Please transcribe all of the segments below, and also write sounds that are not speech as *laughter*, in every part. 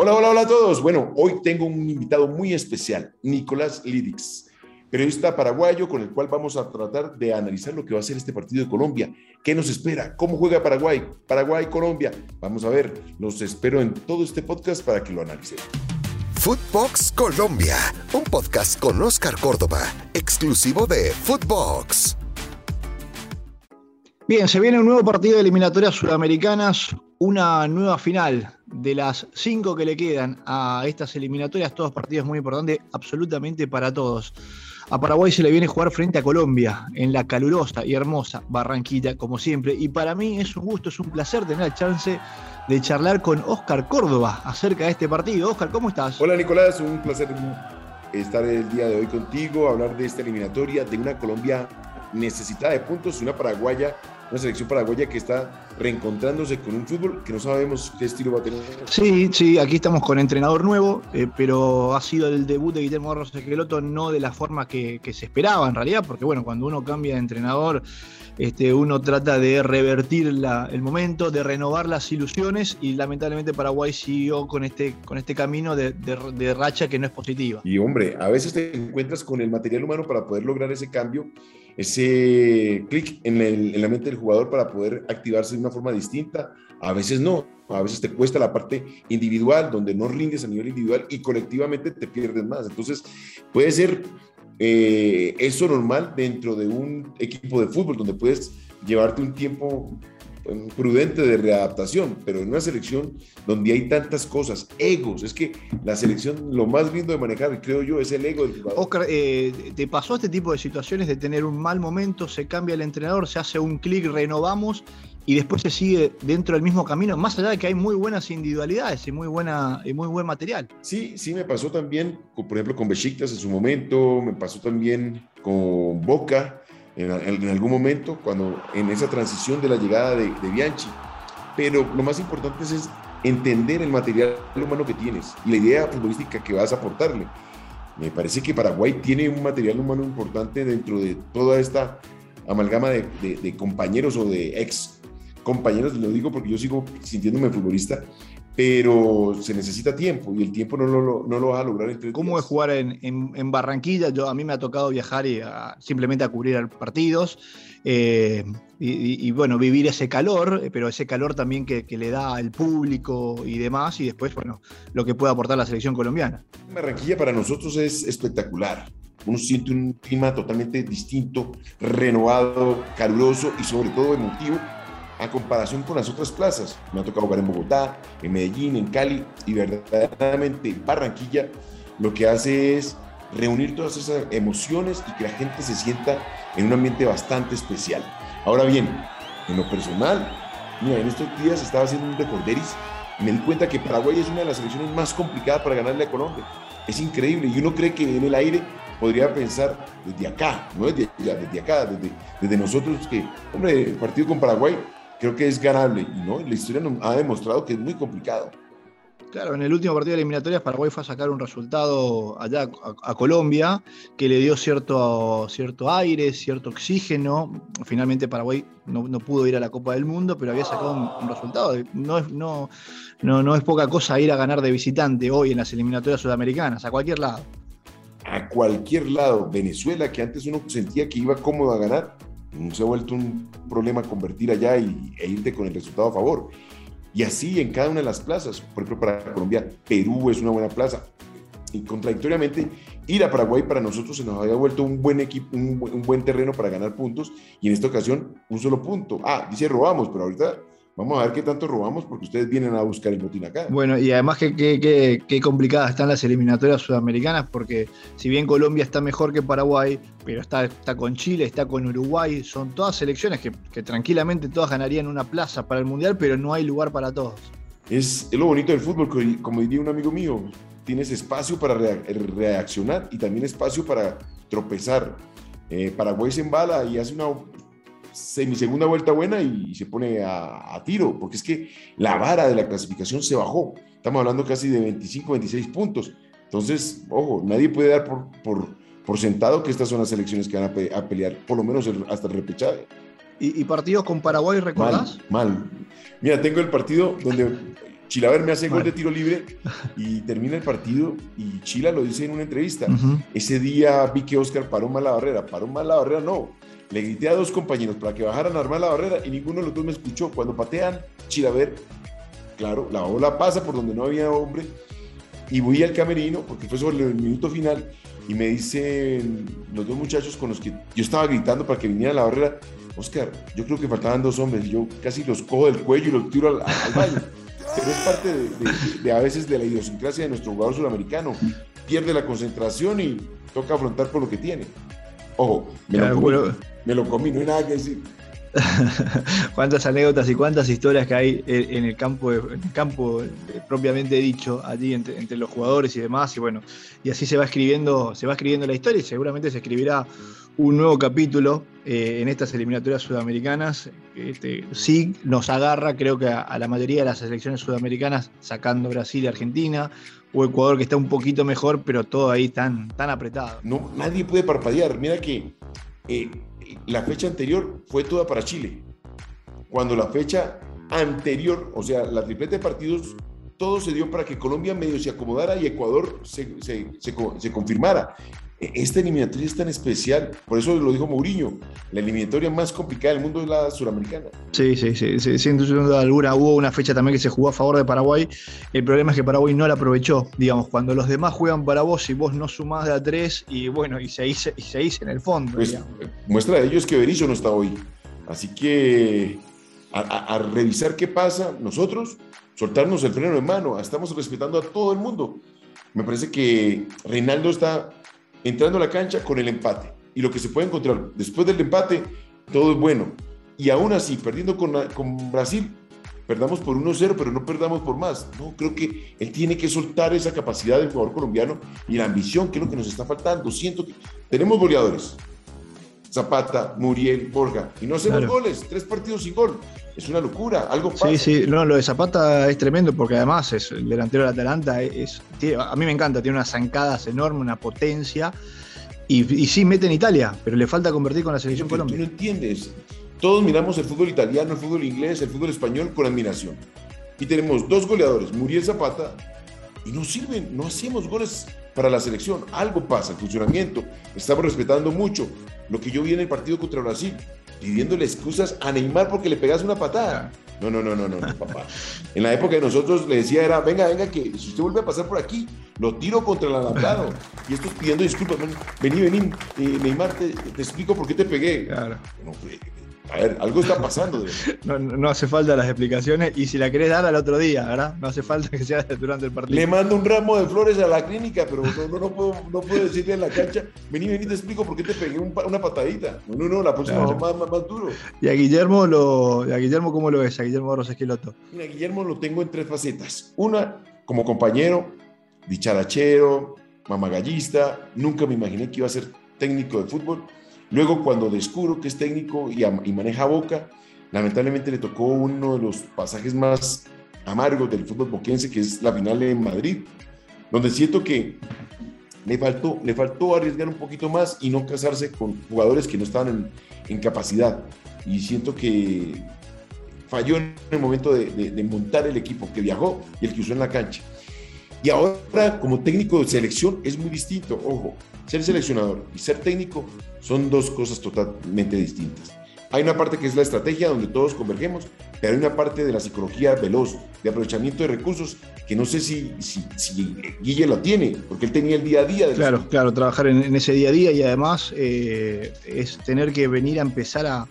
Hola, hola, hola a todos. Bueno, hoy tengo un invitado muy especial, Nicolás Lidix, periodista paraguayo con el cual vamos a tratar de analizar lo que va a ser este partido de Colombia. ¿Qué nos espera? ¿Cómo juega Paraguay? Paraguay, Colombia. Vamos a ver, los espero en todo este podcast para que lo analicen. Footbox Colombia, un podcast con Oscar Córdoba, exclusivo de Footbox. Bien, se viene un nuevo partido de eliminatorias sudamericanas, una nueva final de las cinco que le quedan a estas eliminatorias, todos partidos muy importantes, absolutamente para todos. A Paraguay se le viene a jugar frente a Colombia en la calurosa y hermosa Barranquilla, como siempre. Y para mí es un gusto, es un placer tener la chance de charlar con Oscar Córdoba acerca de este partido. Oscar, ¿cómo estás? Hola Nicolás, un placer estar el día de hoy contigo, hablar de esta eliminatoria, de una Colombia necesitada de puntos y una paraguaya una selección paraguaya que está reencontrándose con un fútbol que no sabemos qué estilo va a tener. Sí, sí, aquí estamos con entrenador nuevo, eh, pero ha sido el debut de Guillermo Barros Esqueloto no de la forma que, se esperaba en realidad, porque bueno, cuando uno cambia de entrenador, este, uno trata de revertir el momento, de renovar las ilusiones y lamentablemente Paraguay siguió con este, con este camino de, de racha que no es positiva. Y hombre, a veces te encuentras con el material humano para poder lograr ese cambio ese clic en, la mente del jugador para poder activarse de una forma distinta. A veces no, a veces te cuesta la parte individual, donde no rindes a nivel individual y colectivamente te pierdes más. Entonces, puede ser eh, eso normal dentro de un equipo de fútbol, donde puedes llevarte un tiempo prudente de readaptación, pero en una selección donde hay tantas cosas, egos, es que la selección lo más lindo de manejar, creo yo, es el ego del jugador. Oscar, eh, ¿te pasó este tipo de situaciones de tener un mal momento, se cambia el entrenador, se hace un clic, renovamos y después se sigue dentro del mismo camino, más allá de que hay muy buenas individualidades y muy, buena, y muy buen material? Sí, sí me pasó también, por ejemplo, con Besiktas en su momento, me pasó también con Boca, en, algún momento, cuando en esa transición de la llegada de, Bianchi. Pero lo más importante es, entender el material humano que tienes y la idea futbolística que vas a aportarle. Me parece que Paraguay tiene un material humano importante dentro de toda esta amalgama de, de compañeros o de ex compañeros, lo digo porque yo sigo sintiéndome futbolista, pero se necesita tiempo y el tiempo no lo, no lo vas a lograr en ¿Cómo es jugar en, en, Barranquilla? Yo, a mí me ha tocado viajar y simplemente a cubrir partidos eh, y, bueno, vivir ese calor, pero ese calor también que, que, le da al público y demás y después, bueno, lo que puede aportar la selección colombiana. Barranquilla para nosotros es espectacular. Uno siente un clima totalmente distinto, renovado, caluroso y sobre todo emotivo a comparación con las otras plazas. Me ha tocado jugar en Bogotá, en Medellín, en Cali y verdaderamente Barranquilla lo que hace es reunir todas esas emociones y que la gente se sienta en un ambiente bastante especial. Ahora bien, en lo personal, mira, en estos días estaba haciendo un recorderis y me di cuenta que Paraguay es una de las selecciones más complicadas para ganarle a Colombia. Es increíble y uno cree que en el aire podría pensar desde acá, no desde desde acá, desde, desde nosotros que, hombre, el partido con Paraguay creo que es ganable. Y no, la historia ha demostrado que es muy complicado. Claro, en el último partido de eliminatorias Paraguay fue a sacar un resultado allá a, Colombia que le dio cierto, cierto aire, cierto oxígeno. Finalmente Paraguay no, pudo ir a la Copa del Mundo, pero había sacado un, resultado. No es, no, no, no es poca cosa ir a ganar de visitante hoy en las eliminatorias sudamericanas, a cualquier lado. A cualquier lado. Venezuela, que antes uno sentía que iba cómodo a ganar, se ha vuelto un problema convertir allá y, e irte con el resultado a favor. Y así en cada una de las plazas. Por ejemplo, para Colombia, Perú es una buena plaza. Y contradictoriamente, ir a Paraguay para nosotros se nos había vuelto un buen equipo, un, un buen terreno para ganar puntos. Y en esta ocasión, un solo punto. Ah, dice robamos, pero ahorita Vamos a ver qué tanto robamos porque ustedes vienen a buscar el botín acá. Bueno, y además qué complicadas están las eliminatorias sudamericanas porque si bien Colombia está mejor que Paraguay, pero está, está con Chile, está con Uruguay, son todas selecciones que, tranquilamente todas ganarían una plaza para el Mundial, pero no hay lugar para todos. Es, lo bonito del fútbol, como diría un amigo mío, tienes espacio para reaccionar y también espacio para tropezar. Eh, Paraguay se embala y hace una segunda vuelta buena y se pone a, tiro, porque es que la vara de la clasificación se bajó. Estamos hablando casi de 25, 26 puntos. Entonces, ojo, nadie puede dar por, por, por sentado que estas son las elecciones que van a, pelear, por lo menos hasta el repechaje. ¿Y, partidos con Paraguay recordás? Mal, mal. Mira, tengo el partido donde Chilaver me hace gol de tiro libre y termina el partido y Chila lo dice en una entrevista. Ese día vi que Oscar paró mal la barrera, paró mal la barrera, no. Le grité a dos compañeros para que bajaran a armar la barrera y ninguno de los dos me escuchó. Cuando patean, Chilaver, claro, la bola pasa por donde no había hombre y voy al camerino porque fue sobre el minuto final y me dicen los dos muchachos con los que yo estaba gritando para que viniera la barrera, Oscar, yo creo que faltaban dos hombres yo casi los cojo del cuello y los tiro al, al baño. Pero es parte de, a veces de la idiosincrasia de nuestro jugador sudamericano. Pierde la concentración y toca afrontar por lo que tiene. Ojo, me, lo, comí, me lo comí, no hay nada que decir. *laughs* cuántas anécdotas y cuántas historias que hay en el campo, en el campo propiamente dicho, allí entre, los jugadores y demás, y bueno, y así se va escribiendo, se va escribiendo la historia y seguramente se escribirá un nuevo capítulo eh, en estas eliminatorias sudamericanas. Este, sí nos agarra, creo que a, la mayoría de las selecciones sudamericanas, sacando Brasil y Argentina, o Ecuador que está un poquito mejor, pero todo ahí tan, tan apretado. No, nadie puede parpadear. Mira que eh, la fecha anterior fue toda para Chile. Cuando la fecha anterior, o sea, la triplete de partidos, todo se dio para que Colombia medio se acomodara y Ecuador se confirmara. Esta eliminatoria es tan especial, por eso lo dijo Mourinho, la eliminatoria más complicada del mundo es la suramericana. Sí, sí, sí, sin duda alguna. Hubo una fecha también que se jugó a favor de Paraguay. El problema es que Paraguay no la aprovechó. Digamos, cuando los demás juegan para vos y vos no sumás de a tres, y bueno, y se hizo, y se hizo en el fondo. Pues, muestra de ello es que Berizzo no está hoy. Así que a, a revisar qué pasa, nosotros, soltarnos el freno de mano, estamos respetando a todo el mundo. Me parece que Reinaldo está entrando a la cancha con el empate. Y lo que se puede encontrar después del empate, todo es bueno. Y aún así, perdiendo con, con Brasil, perdamos por 1-0, pero no perdamos por más. No, creo que él tiene que soltar esa capacidad del jugador colombiano y la ambición, que es lo que nos está faltando. Siento que tenemos goleadores. Zapata, Muriel, Borja, y no hacemos goles, tres partidos sin gol. Es una locura, algo pasa. Sí, sí, no, lo de Zapata es tremendo porque además es el delantero del Atalanta, es, a mí me encanta, tiene unas zancadas enormes, una potencia, y, sí mete en Italia, pero le falta convertir con la selección Colombia. Tú no entiendes, todos miramos el fútbol italiano, el fútbol inglés, el fútbol español con admiración. Y tenemos dos goleadores, Muriel Zapata, y no sirven, no hacemos goles para la selección. Algo pasa, el funcionamiento. Estamos respetando mucho lo que yo vi en el partido contra Brasil, pidiéndole excusas a Neymar porque le pegas una patada. No, no, no, no, no, papá. *laughs* En la época de nosotros le decía era, venga, venga, que si usted vuelve a pasar por aquí, lo tiro contra el alambrado. Y estos pidiendo disculpas, vení, vení, eh, Neymar, te, explico por qué te pegué. Claro. No, a ver, algo está pasando. *laughs* No, hace falta las explicaciones y si la querés dar al otro día, ¿verdad? No hace falta que sea durante el partido. Le mando un ramo de flores a la clínica, pero no, no, puedo, no puedo, decirle en la cancha, vení, vení, te explico por qué te pegué una patadita. No, no, no, la próxima más, más, duro. ¿Y a Guillermo, lo, a Guillermo cómo lo ves? A Guillermo Barros Esqueloto. Mira, Guillermo lo tengo en tres facetas. Una, como compañero, dicharachero, mamagallista. Nunca me imaginé que iba a ser técnico de fútbol Luego, cuando descubro que es técnico y, maneja boca, lamentablemente le tocó uno de los pasajes más amargos del fútbol boquense, que es la final en Madrid, donde siento que le faltó, le faltó arriesgar un poquito más y no casarse con jugadores que no estaban en, capacidad. Y siento que falló en el momento de, de, montar el equipo que viajó y el que usó en la cancha. Y ahora, como técnico de selección, es muy distinto. Ojo, ser seleccionador y ser técnico son dos cosas totalmente distintas. Hay una parte que es la estrategia donde todos convergemos, pero hay una parte de la psicología veloz, de aprovechamiento de recursos, que no sé si, si, Guille lo tiene, porque él tenía el día a día. claro, claro, trabajar en, ese día a día y además eh, es tener que venir a empezar a,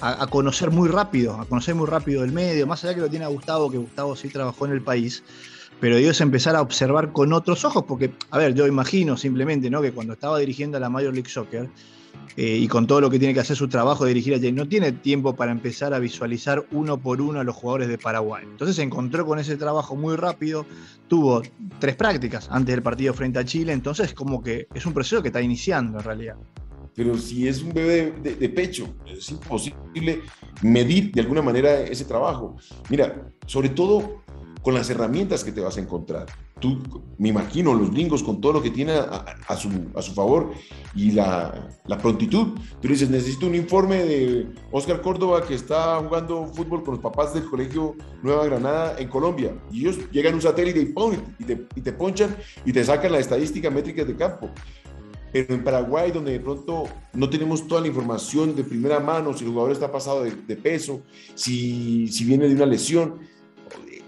a, conocer muy rápido, a conocer muy rápido el medio, más allá que lo tiene a Gustavo, que Gustavo sí trabajó en el país pero es empezar a observar con otros ojos, porque, a ver, yo imagino simplemente, ¿no? Que cuando estaba dirigiendo a la Major League Soccer, eh, y con todo lo que tiene que hacer su trabajo de dirigir allí, no tiene tiempo para empezar a visualizar uno por uno a los jugadores de Paraguay. Entonces se encontró con ese trabajo muy rápido, tuvo tres prácticas antes del partido frente a Chile, entonces como que es un proceso que está iniciando en realidad. Pero si es un bebé de pecho, es imposible medir de alguna manera ese trabajo. Mira, sobre todo con las herramientas que te vas a encontrar. Tú, me imagino, los gringos con todo lo que tienen a, su, a su, favor y la, la, prontitud. Tú dices, necesito un informe de Oscar Córdoba que está jugando fútbol con los papás del colegio Nueva Granada en Colombia. Y ellos llegan a un satélite y, y, te, y te ponchan y te sacan la estadística métrica de campo. Pero en Paraguay, donde de pronto no tenemos toda la información de primera mano, si el jugador está pasado de, de peso, si, si viene de una lesión,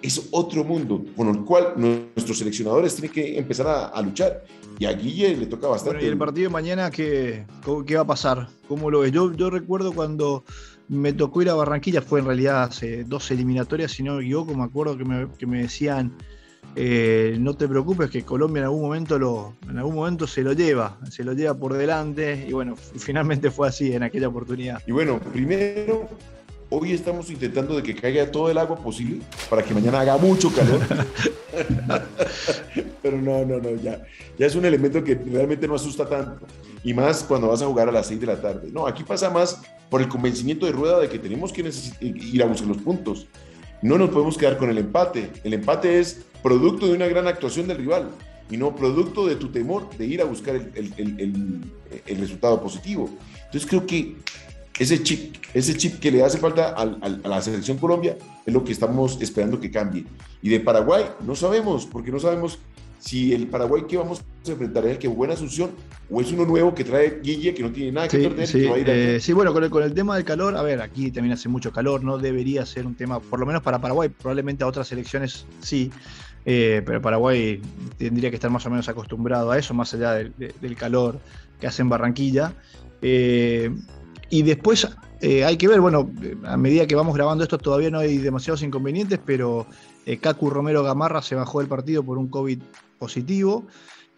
es otro mundo con el cual nuestros seleccionadores tienen que empezar a, luchar. Y a Guille le toca bastante. ¿Y el partido de mañana qué, qué va a pasar? ¿Cómo lo ves? Yo, yo recuerdo cuando me tocó ir a Barranquilla, fue en realidad hace dos eliminatorias, si no me equivoco, me acuerdo que me, que me decían, eh, no te preocupes que Colombia en algún momento lo, en algún momento se lo lleva, se lo lleva por delante y bueno, *laughs* finalmente fue así en aquella oportunidad. Y bueno, primero Hoy estamos intentando de que caiga todo el agua posible para que mañana haga mucho calor. *laughs* Pero no, no, no, ya, ya es un elemento que realmente no asusta tanto. Y más cuando vas a jugar a las 6 de la tarde. No, aquí pasa más por el convencimiento de rueda de que tenemos que ir a buscar los puntos. No nos podemos quedar con el empate. El empate es producto de una gran actuación del rival y no producto de tu temor de ir a buscar el, el resultado positivo. Entonces creo que ese chip, ese chip que le hace falta a la selección Colombia es lo que estamos esperando que cambie. Y de Paraguay no sabemos, porque no sabemos si el Paraguay que vamos a enfrentar es el que buena Asunción o es uno nuevo que trae Guille que no tiene nada que perder. Sí, eh, sí bueno, con el, con el, tema del calor, a ver, aquí también hace mucho calor, no debería ser un tema, por lo menos para Paraguay, probablemente a otras selecciones sí, eh, pero Paraguay tendría que estar más o menos acostumbrado a eso, más allá del, del calor que hace en Barranquilla. Eh, y después eh, hay que ver, bueno, a medida que vamos grabando esto todavía no hay demasiados inconvenientes, pero eh, Cacu Romero Gamarra se bajó del partido por un COVID positivo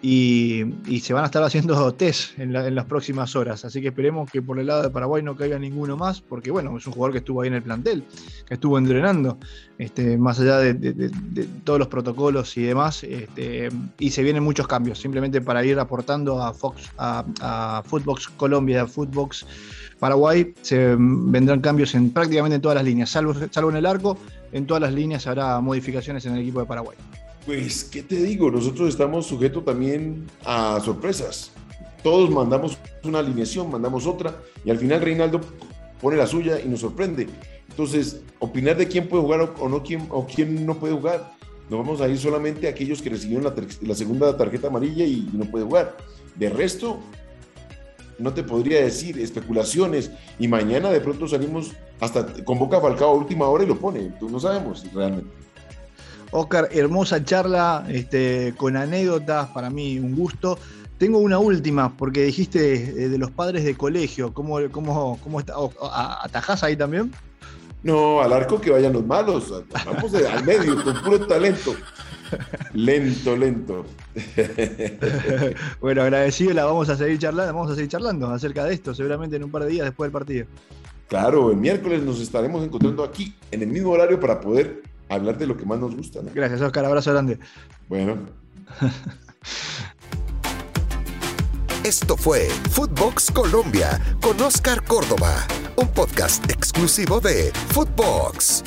y, se van a estar haciendo *laughs* test en, las próximas horas. Así que esperemos que por el lado de Paraguay no caiga ninguno más, porque bueno, es un jugador que estuvo ahí en el plantel, que estuvo entrenando, este, más allá de, todos los protocolos y demás, este, y se vienen muchos cambios, simplemente para ir aportando a Fox, a, a Footbox Colombia, a Footbox Paraguay se vendrán cambios en prácticamente en todas las líneas, salvo, salvo en el arco, en todas las líneas habrá modificaciones en el equipo de Paraguay. Pues, ¿qué te digo? Nosotros estamos sujetos también a sorpresas. Todos mandamos una alineación, mandamos otra, y al final Reinaldo pone la suya y nos sorprende. Entonces, opinar de quién puede jugar o, no quién, o quién no puede jugar, nos vamos a ir solamente a aquellos que recibieron la, la segunda tarjeta amarilla y no puede jugar. De resto, no te podría decir, especulaciones, y mañana de pronto salimos hasta convoca a Falcao a última hora y lo pone, entonces no sabemos realmente. Oscar, hermosa charla, este, con anécdotas, para mí un gusto. Tengo una última, porque dijiste eh, de los padres de colegio, ¿cómo, cómo, cómo está? ¿Atajás ahí también? No, al arco que vayan los malos, vamos al medio, con puro talento. Lento, lento. *laughs* bueno, agradecido, la vamos a seguir charlando, vamos a seguir charlando acerca de esto, seguramente en un par de días después del partido. Claro, el miércoles nos estaremos encontrando aquí en el mismo horario para poder hablar de lo que más nos gusta. Gracias, Oscar, abrazo grande. Bueno. *laughs* Esto fue Footbox Colombia con Oscar Córdoba, un podcast exclusivo de Footbox.